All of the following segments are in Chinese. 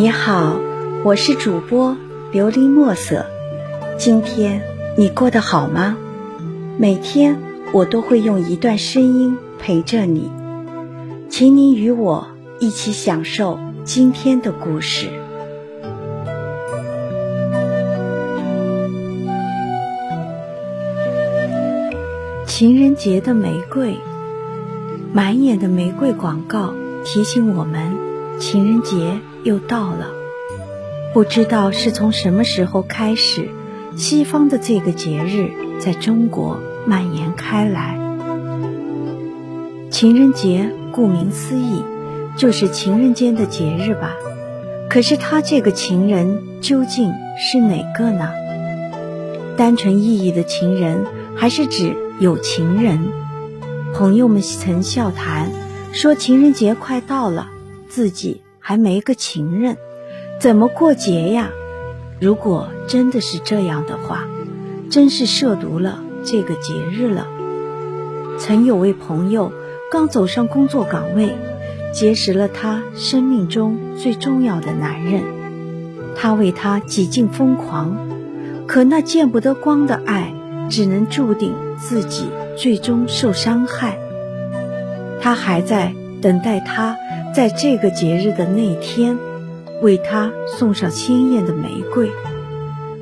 你好，我是主播琉璃墨色。今天你过得好吗？每天我都会用一段声音陪着你，请你与我一起享受今天的故事。情人节的玫瑰，满眼的玫瑰广告提醒我们，情人节。又到了，不知道是从什么时候开始，西方的这个节日在中国蔓延开来。情人节顾名思义，就是情人间的节日吧？可是他这个情人究竟是哪个呢？单纯意义的情人，还是指有情人？朋友们曾笑谈说，情人节快到了，自己。还没个情人，怎么过节呀？如果真的是这样的话，真是涉毒了这个节日了。曾有位朋友刚走上工作岗位，结识了他生命中最重要的男人，他为他几近疯狂，可那见不得光的爱，只能注定自己最终受伤害。他还在等待他。在这个节日的那天，为他送上鲜艳的玫瑰。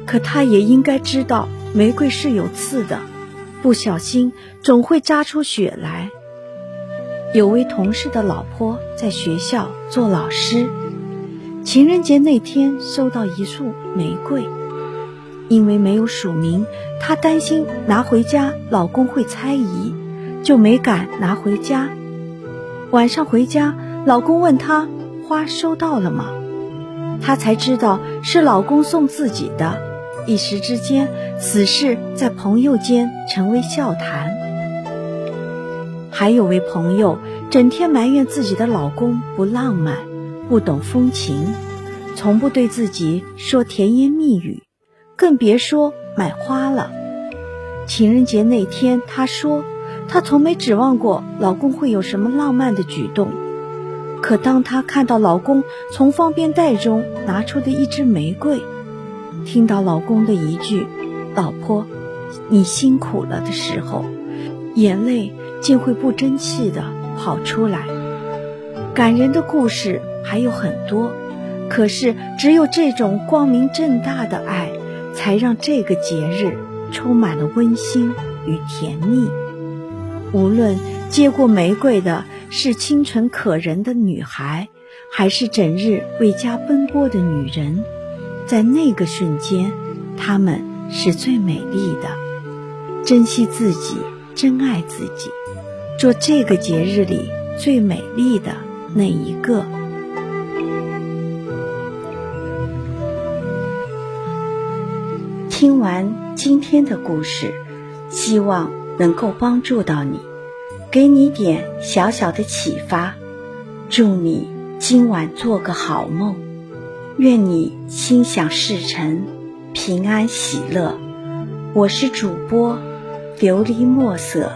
可他也应该知道，玫瑰是有刺的，不小心总会扎出血来。有位同事的老婆在学校做老师，情人节那天收到一束玫瑰，因为没有署名，她担心拿回家老公会猜疑，就没敢拿回家。晚上回家。老公问她花收到了吗？她才知道是老公送自己的。一时之间，此事在朋友间成为笑谈。还有位朋友整天埋怨自己的老公不浪漫、不懂风情，从不对自己说甜言蜜语，更别说买花了。情人节那天，她说她从没指望过老公会有什么浪漫的举动。可当她看到老公从方便袋中拿出的一支玫瑰，听到老公的一句“老婆，你辛苦了”的时候，眼泪竟会不争气的跑出来。感人的故事还有很多，可是只有这种光明正大的爱，才让这个节日充满了温馨与甜蜜。无论接过玫瑰的。是清纯可人的女孩，还是整日为家奔波的女人？在那个瞬间，她们是最美丽的。珍惜自己，珍爱自己，做这个节日里最美丽的那一个。听完今天的故事，希望能够帮助到你。给你点小小的启发，祝你今晚做个好梦，愿你心想事成，平安喜乐。我是主播琉璃墨色。